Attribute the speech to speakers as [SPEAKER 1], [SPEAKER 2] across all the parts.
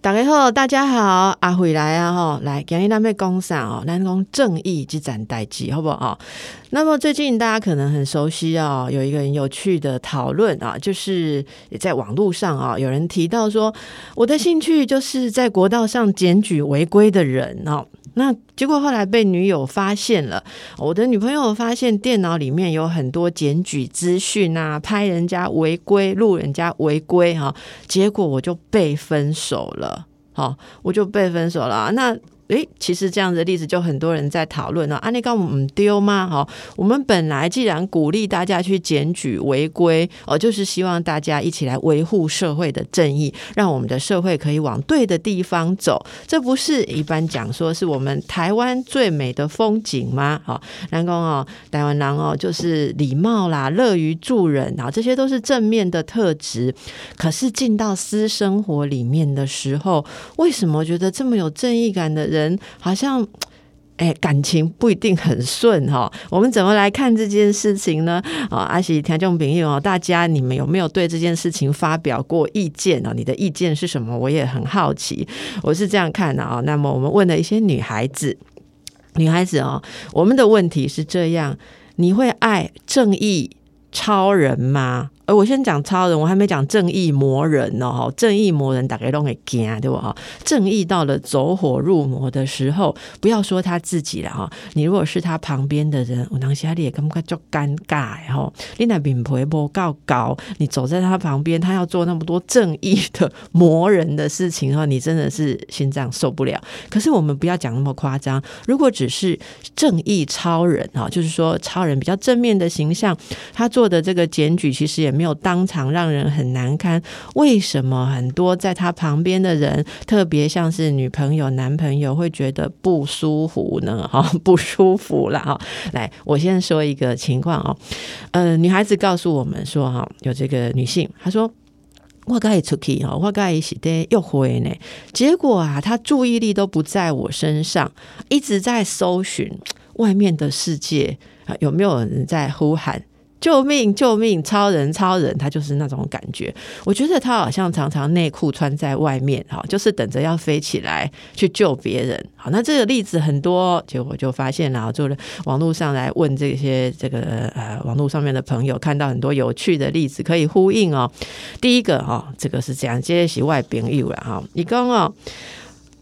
[SPEAKER 1] 大家好，大家好，阿慧来啊吼，来今日咱要讲啥哦？咱讲正义之战代志，好不好？那么最近大家可能很熟悉啊，有一个很有趣的讨论啊，就是在网络上啊，有人提到说，我的兴趣就是在国道上检举违规的人哦。那结果后来被女友发现了，我的女朋友发现电脑里面有很多检举资讯啊，拍人家违规，录人家违规哈，结果我就被分手了，好，我就被分手了。那。诶，其实这样的例子就很多人在讨论了。安利刚我们丢吗？哈，我们本来既然鼓励大家去检举违规，哦，就是希望大家一起来维护社会的正义，让我们的社会可以往对的地方走。这不是一般讲说是我们台湾最美的风景吗？哈，南宫哦，台湾人哦，就是礼貌啦，乐于助人啊，这些都是正面的特质。可是进到私生活里面的时候，为什么觉得这么有正义感的人？人好像，哎，感情不一定很顺哈。我们怎么来看这件事情呢？啊，阿喜听众朋友哦，大家你们有没有对这件事情发表过意见呢？你的意见是什么？我也很好奇。我是这样看的啊。那么我们问了一些女孩子，女孩子哦，我们的问题是这样：你会爱正义超人吗？我先讲超人，我还没讲正义魔人呢哈。正义魔人大概都会惊，对不哈？正义到了走火入魔的时候，不要说他自己了哈。你如果是他旁边的人，我当下你也感觉就尴尬哈。你那品牌不够高，你走在他旁边，他要做那么多正义的魔人的事情哈，你真的是心脏受不了。可是我们不要讲那么夸张，如果只是正义超人哈，就是说超人比较正面的形象，他做的这个检举其实也。没有当场让人很难堪，为什么很多在他旁边的人，特别像是女朋友、男朋友，会觉得不舒服呢？哈，不舒服了哈。来，我先说一个情况哦。呃，女孩子告诉我们说，哈，有这个女性，她说我该出去哈，我该是得又回呢。结果啊，她注意力都不在我身上，一直在搜寻外面的世界啊，有没有人在呼喊？救命！救命！超人！超人！他就是那种感觉。我觉得他好像常常内裤穿在外面，哈，就是等着要飞起来去救别人。好，那这个例子很多，结果就发现了，就网络上来问这些这个呃网络上面的朋友，看到很多有趣的例子可以呼应哦。第一个哈，这个是这样，这是外朋友了哈。你讲哦，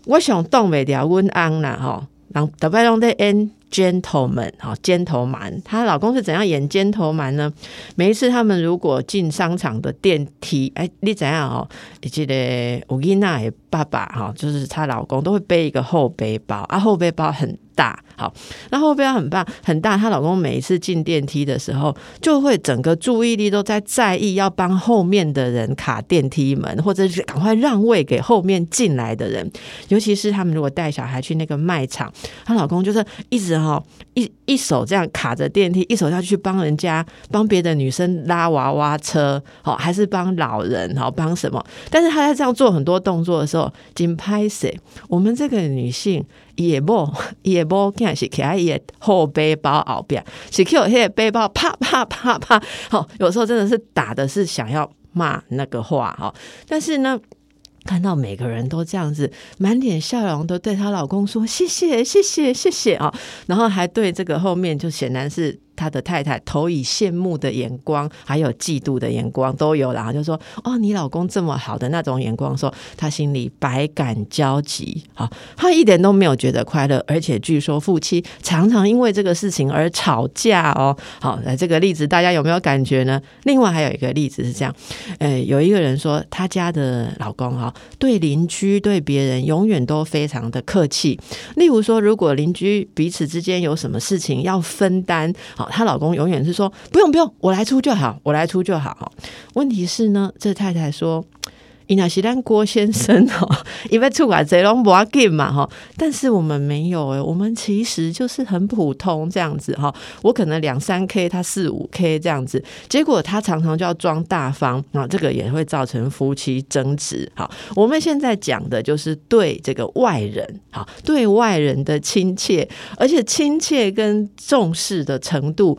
[SPEAKER 1] 我想动未了，温安啦哈，让特别拢在 N。尖头门，哈，尖头蛮，她老公是怎样演尖头蛮呢？每一次他们如果进商场的电梯，哎，你怎样哦？你记得吴伊娜的爸爸哈，就是她老公都会背一个后背包，啊，后背包很。大好，那后背包很棒很大。她老公每一次进电梯的时候，就会整个注意力都在在意要帮后面的人卡电梯门，或者是赶快让位给后面进来的人。尤其是他们如果带小孩去那个卖场，她老公就是一直哈一一手这样卡着电梯，一手要去帮人家帮别的女生拉娃娃车，好还是帮老人好帮什么？但是他在这样做很多动作的时候，紧拍谁？我们这个女性。也不也不，看是可爱也后背包后边，是 Q 那个背包啪啪啪啪，好，有时候真的是打的是想要骂那个话哈，但是呢，看到每个人都这样子满脸笑容，都对她老公说谢谢谢谢谢谢啊，然后还对这个后面就显然是。他的太太投以羡慕的眼光，还有嫉妒的眼光都有，然后就说：“哦，你老公这么好的那种眼光，说他心里百感交集。好，他一点都没有觉得快乐，而且据说夫妻常常因为这个事情而吵架哦。好，那这个例子大家有没有感觉呢？另外还有一个例子是这样：，呃，有一个人说他家的老公哈，对邻居对别人永远都非常的客气。例如说，如果邻居彼此之间有什么事情要分担，好。她老公永远是说不用不用，我来出就好，我来出就好。问题是呢，这太太说伊那是咱郭先生哦，因为出来这拢不要紧嘛哈。但是我们没有诶，我们其实就是很普通这样子哈。我可能两三 K，他四五 K 这样子，结果他常常就要装大方啊，这个也会造成夫妻争执。好，我们现在讲的就是对这个外人，好，对外人的亲切，而且亲切跟重视的程度，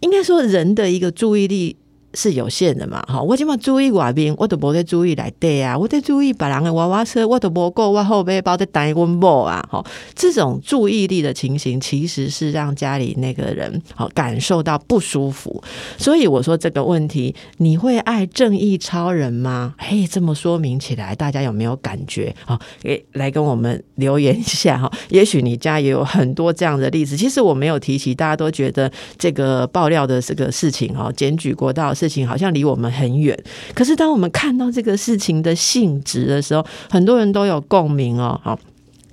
[SPEAKER 1] 应该说人的一个注意力。是有限的嘛，哈！我起码注意外边，我都无在注意来对啊，我在注意别人的娃娃车，我都无够，我后背包在带温某啊，哈！这种注意力的情形，其实是让家里那个人好感受到不舒服。所以我说这个问题，你会爱正义超人吗？嘿，这么说明起来，大家有没有感觉？好，诶，来跟我们留言一下哈。也许你家也有很多这样的例子。其实我没有提起，大家都觉得这个爆料的这个事情哦，检举过到。事情好像离我们很远，可是当我们看到这个事情的性质的时候，很多人都有共鸣哦。好，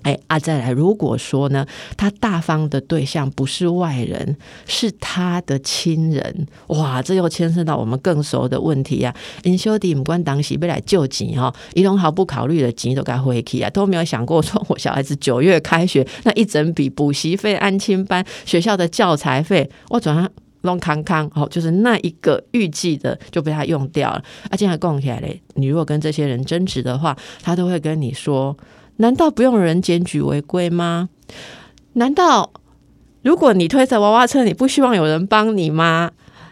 [SPEAKER 1] 哎啊，再来，如果说呢，他大方的对象不是外人，是他的亲人，哇，这又牵涉到我们更熟的问题啊。因兄弟唔关当时被来救急哈，一种毫不考虑的急都该回去啊，都没有想过说我小孩子九月开学那一整笔补习费、安亲班、学校的教材费，我转弄康康哦，就是那一个预计的就被他用掉了。而且还供起来嘞，你如果跟这些人争执的话，他都会跟你说：难道不用人检举违规吗？难道如果你推着娃娃车，你不希望有人帮你吗？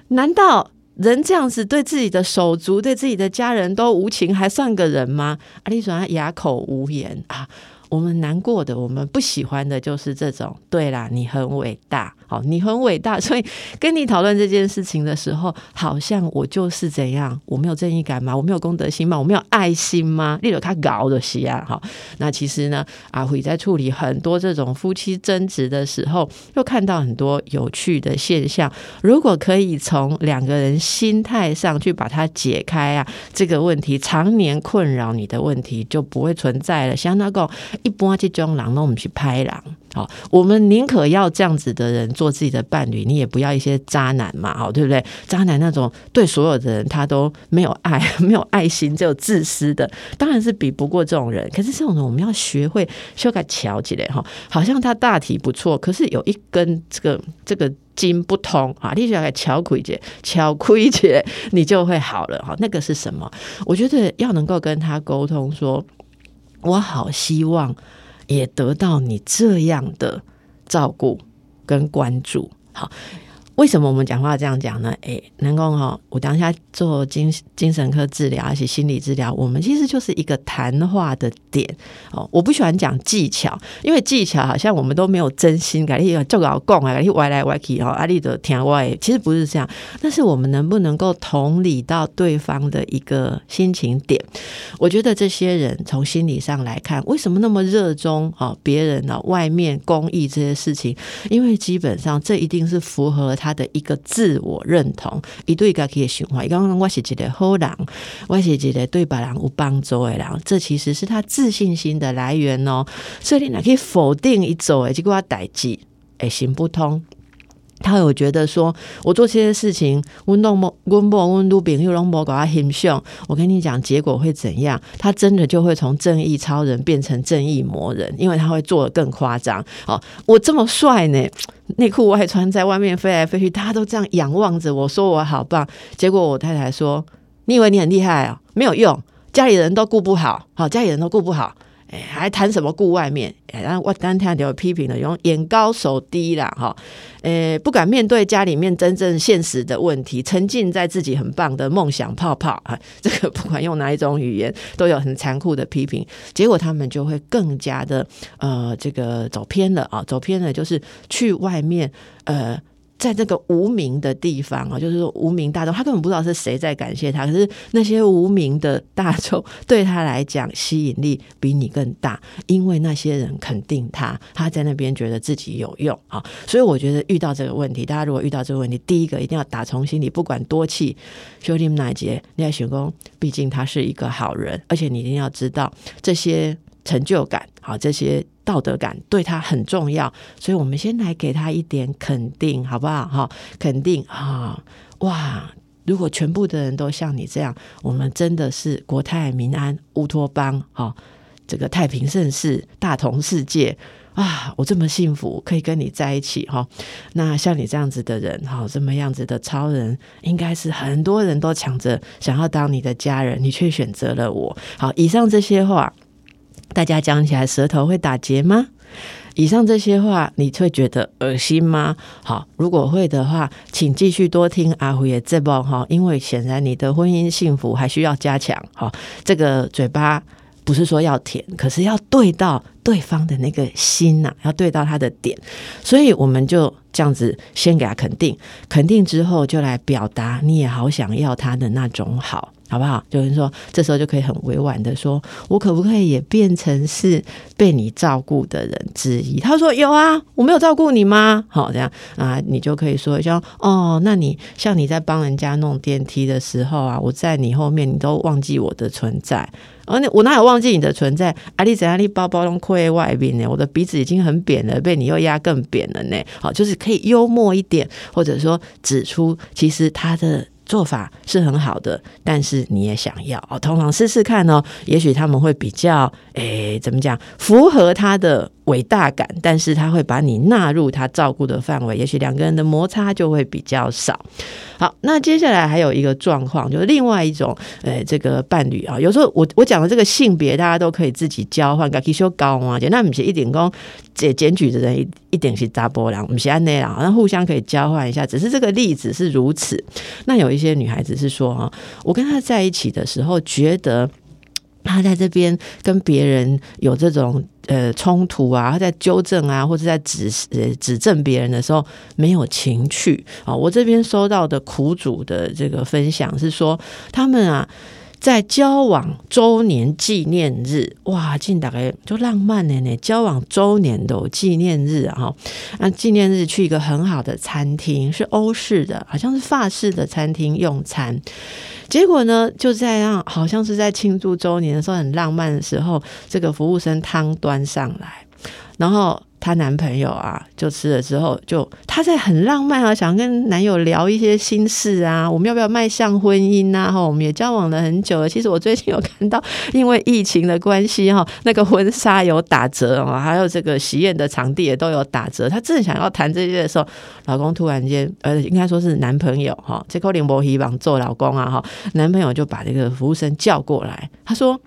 [SPEAKER 1] 难道人这样子对自己的手足、对自己的家人都无情，还算个人吗？阿丽说他哑口无言啊。我们难过的，我们不喜欢的就是这种。对啦，你很伟大，好，你很伟大，所以跟你讨论这件事情的时候，好像我就是怎样，我没有正义感吗？我没有公德心吗？我没有爱心吗？例如他搞的西啊，好，那其实呢，阿辉在处理很多这种夫妻争执的时候，又看到很多有趣的现象。如果可以从两个人心态上去把它解开啊，这个问题常年困扰你的问题就不会存在了。像那个。一般这种狼，那我们去拍狼。好，我们宁可要这样子的人做自己的伴侣，你也不要一些渣男嘛，好，对不对？渣男那种对所有的人他都没有爱、没有爱心，只有自私的，当然是比不过这种人。可是这种人，我们要学会修改桥起来哈。好像他大体不错，可是有一根这个这个筋不通啊，你就要给桥亏解、桥亏解，你就会好了哈。那个是什么？我觉得要能够跟他沟通说。我好希望也得到你这样的照顾跟关注，好。为什么我们讲话这样讲呢？哎，能够哈，我当下做精精神科治疗，而且心理治疗，我们其实就是一个谈话的点哦。我不喜欢讲技巧，因为技巧好像我们都没有真心，感觉就搞讲啊，感觉歪来歪去哦，阿丽的听歪，其实不是这样。但是我们能不能够同理到对方的一个心情点？我觉得这些人从心理上来看，为什么那么热衷啊？别人呢，外面公益这些事情，因为基本上这一定是符合。他的一个自我认同，一对家己的想法，伊讲我是一个好人，我是一个对别人有帮助的人，这其实是他自信心的来源哦。所以你若去否定一种诶，这个代志会行不通。他有觉得说，我做这些事情，温度莫温度温度比又容莫搞他很凶。我跟你讲，结果会怎样？他真的就会从正义超人变成正义魔人，因为他会做的更夸张。哦，我这么帅呢，内裤外穿在外面飞来飞去，大家都这样仰望着我说我好棒。结果我太太说：“你以为你很厉害啊？没有用，家里人都顾不好，好家里人都顾不好。”还谈什么顾外面？然后我单听有批评了，用眼高手低啦，哈，呃，不敢面对家里面真正现实的问题，沉浸在自己很棒的梦想泡泡啊。这个不管用哪一种语言，都有很残酷的批评。结果他们就会更加的呃，这个走偏了啊，走偏了就是去外面呃。在这个无名的地方啊，就是说无名大众，他根本不知道是谁在感谢他。可是那些无名的大众对他来讲吸引力比你更大，因为那些人肯定他，他在那边觉得自己有用啊。所以我觉得遇到这个问题，大家如果遇到这个问题，第一个一定要打从心里，不管多气，兄弟们哪节，你要选功，毕竟他是一个好人，而且你一定要知道这些成就感，好这些。道德感对他很重要，所以我们先来给他一点肯定，好不好？哈，肯定啊，哇，如果全部的人都像你这样，我们真的是国泰民安、乌托邦，哈，这个太平盛世、大同世界啊！我这么幸福，可以跟你在一起，哈。那像你这样子的人，哈，这么样子的超人，应该是很多人都抢着想要当你的家人，你却选择了我。好，以上这些话，大家讲起来舌头会打结吗？以上这些话，你会觉得恶心吗？好，如果会的话，请继续多听阿虎的这部哈，因为显然你的婚姻幸福还需要加强。哈，这个嘴巴不是说要甜，可是要对到对方的那个心呐，要对到他的点，所以我们就这样子先给他肯定，肯定之后就来表达你也好想要他的那种好。好不好？就是说，这时候就可以很委婉的说：“我可不可以也变成是被你照顾的人之一？”他说：“有啊，我没有照顾你吗？”好，这样啊，你就可以说一下：“哦，那你像你在帮人家弄电梯的时候啊，我在你后面，你都忘记我的存在。而你我哪有忘记你的存在？阿丽怎样？你包包都亏外边呢？我的鼻子已经很扁了，被你又压更扁了呢。好，就是可以幽默一点，或者说指出其实他的。做法是很好的，但是你也想要哦，通常试试看哦，也许他们会比较诶，怎么讲，符合他的。伟大感，但是他会把你纳入他照顾的范围，也许两个人的摩擦就会比较少。好，那接下来还有一个状况，就是另外一种，呃，这个伴侣啊，有时候我我讲的这个性别，大家都可以自己交换，可以修高啊，那不是一点工检检举的人一一点是扎波浪，不是安内啦，那互相可以交换一下，只是这个例子是如此。那有一些女孩子是说啊，我跟他在一起的时候，觉得。他在这边跟别人有这种呃冲突啊，他在纠正啊，或者在指呃指正别人的时候没有情趣啊。我这边收到的苦主的这个分享是说，他们啊在交往周年纪念日，哇，近大概就浪漫的呢，交往周年的纪念日啊，那纪念日去一个很好的餐厅，是欧式的，好像是法式的餐厅用餐。结果呢，就在让好像是在庆祝周年的时候，很浪漫的时候，这个服务生汤端上来，然后。她男朋友啊，就吃了之后，就她在很浪漫啊，想跟男友聊一些心事啊，我们要不要迈向婚姻啊？哈，我们也交往了很久了。其实我最近有看到，因为疫情的关系哈，那个婚纱有打折啊，还有这个喜宴的场地也都有打折。她正想要谈这些的时候，老公突然间，呃，应该说是男朋友哈，这口林博希望做老公啊哈，男朋友就把这个服务生叫过来，他说：“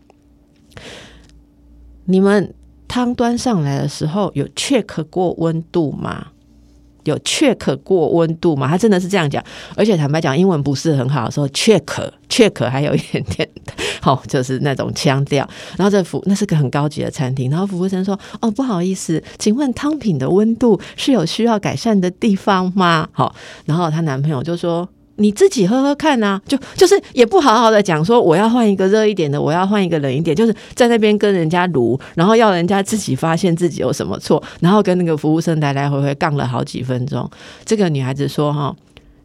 [SPEAKER 1] 你们。”汤端上来的时候有 check 过温度吗？有 check 过温度吗？他真的是这样讲，而且坦白讲，英文不是很好，说 check check 还有一点点好，就是那种腔调。然后这服那是个很高级的餐厅，然后服务生说：“哦，不好意思，请问汤品的温度是有需要改善的地方吗？”好，然后她男朋友就说。你自己喝喝看啊，就就是也不好好的讲说我要换一个热一点的，我要换一个冷一点，就是在那边跟人家撸，然后要人家自己发现自己有什么错，然后跟那个服务生来来回回杠了好几分钟。这个女孩子说：“哈，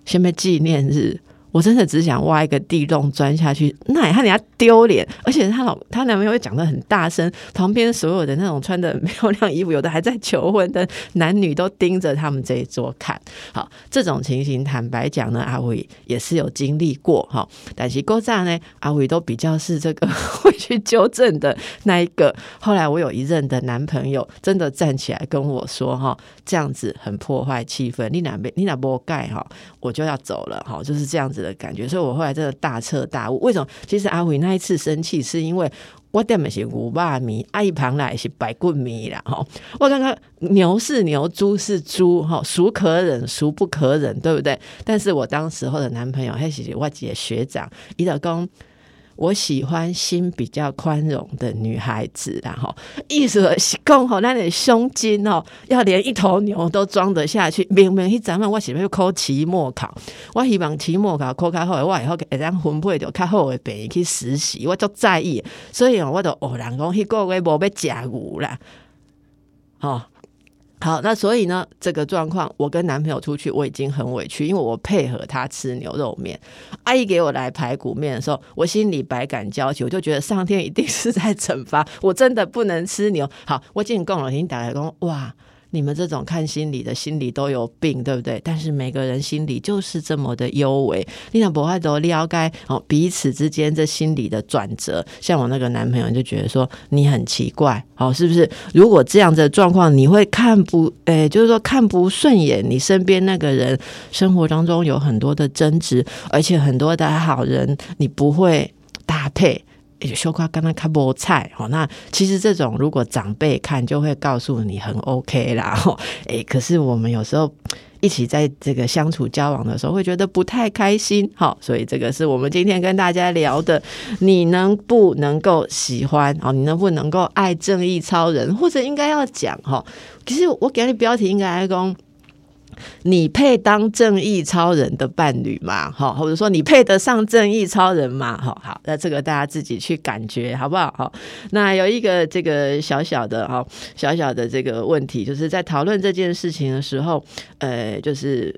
[SPEAKER 1] 先被纪念日。”我真的只想挖一个地洞钻下去，那也怕人家丢脸，而且她老她男朋友会讲的很大声，旁边所有的那种穿的漂亮衣服，有的还在求婚的男女都盯着他们这一桌看。好，这种情形坦白讲呢，阿伟也是有经历过哈，但是郭炸呢，阿伟都比较是这个 会去纠正的那一个。后来我有一任的男朋友真的站起来跟我说哈，这样子很破坏气氛，你哪边你哪波盖哈，我就要走了哈，就是这样子。的感觉，所以我后来真的大彻大悟。为什么？其实阿伟那一次生气，是因为我点的是五霸迷，阿姨旁来是白棍米啦。哈。我刚刚牛是牛，猪是猪，哈，孰可忍，孰不可忍，对不对？但是我当时候的男朋友还是我姐学长，伊老公。我喜欢心比较宽容的女孩子，然后意思是讲吼，那的胸襟哦，要连一头牛都装得下去。明明去咱们我喜欢考期末考，我希望期末考考较好，我以后会当分配到较好的病去实习，我足在意，所以我就偶然讲，迄个月无要食牛啦，吼。好，那所以呢，这个状况，我跟男朋友出去，我已经很委屈，因为我配合他吃牛肉面，阿姨给我来排骨面的时候，我心里百感交集，我就觉得上天一定 是在惩罚我，真的不能吃牛。好，我进共了，已经打开工，哇，你们这种看心理的心理都有病，对不对？但是每个人心理就是这么的优美，你想不会都了解哦彼此之间这心理的转折。像我那个男朋友就觉得说你很奇怪，哦，是不是？如果这样的状况，你会看不，诶，就是说看不顺眼，你身边那个人生活当中有很多的争执，而且很多的好人，你不会搭配。修夸刚刚看菠菜，哦，那其实这种如果长辈看就会告诉你很 OK 啦，哦，哎，可是我们有时候一起在这个相处交往的时候，会觉得不太开心，好，所以这个是我们今天跟大家聊的，你能不能够喜欢哦？你能不能够爱正义超人，或者应该要讲哈？其实我给你标题应该讲。你配当正义超人的伴侣吗？哈，或者说你配得上正义超人吗？哈，好，那这个大家自己去感觉好不好？哈，那有一个这个小小的哈，小小的这个问题，就是在讨论这件事情的时候，呃，就是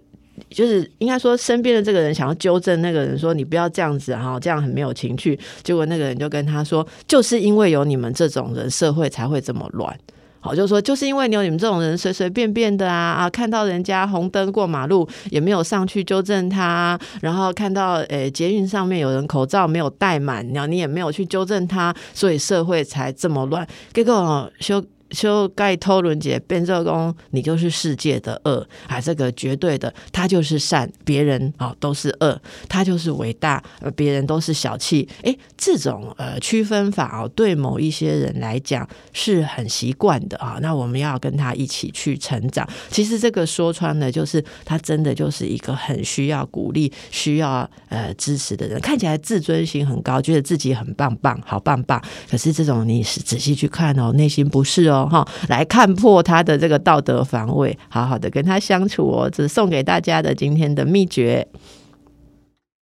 [SPEAKER 1] 就是应该说身边的这个人想要纠正那个人说你不要这样子哈，这样很没有情趣。结果那个人就跟他说，就是因为有你们这种人，社会才会这么乱。好，就说，就是因为你有你们这种人随随便便的啊啊，看到人家红灯过马路也没有上去纠正他，然后看到诶捷运上面有人口罩没有戴满，然后你也没有去纠正他，所以社会才这么乱。结果修。修盖托伦杰变奏工，你就是世界的恶啊！这个绝对的，他就是善，别人啊都是恶，他就是伟大，呃，别人都是小气。诶，这种呃区分法哦，对某一些人来讲是很习惯的啊。那我们要跟他一起去成长。其实这个说穿了，就是他真的就是一个很需要鼓励、需要呃支持的人。看起来自尊心很高，觉得自己很棒棒、好棒棒。可是这种你是仔细去看哦，内心不是哦哈，来看破他的这个道德防卫，好好的跟他相处哦，这是送给大家的今天的秘诀。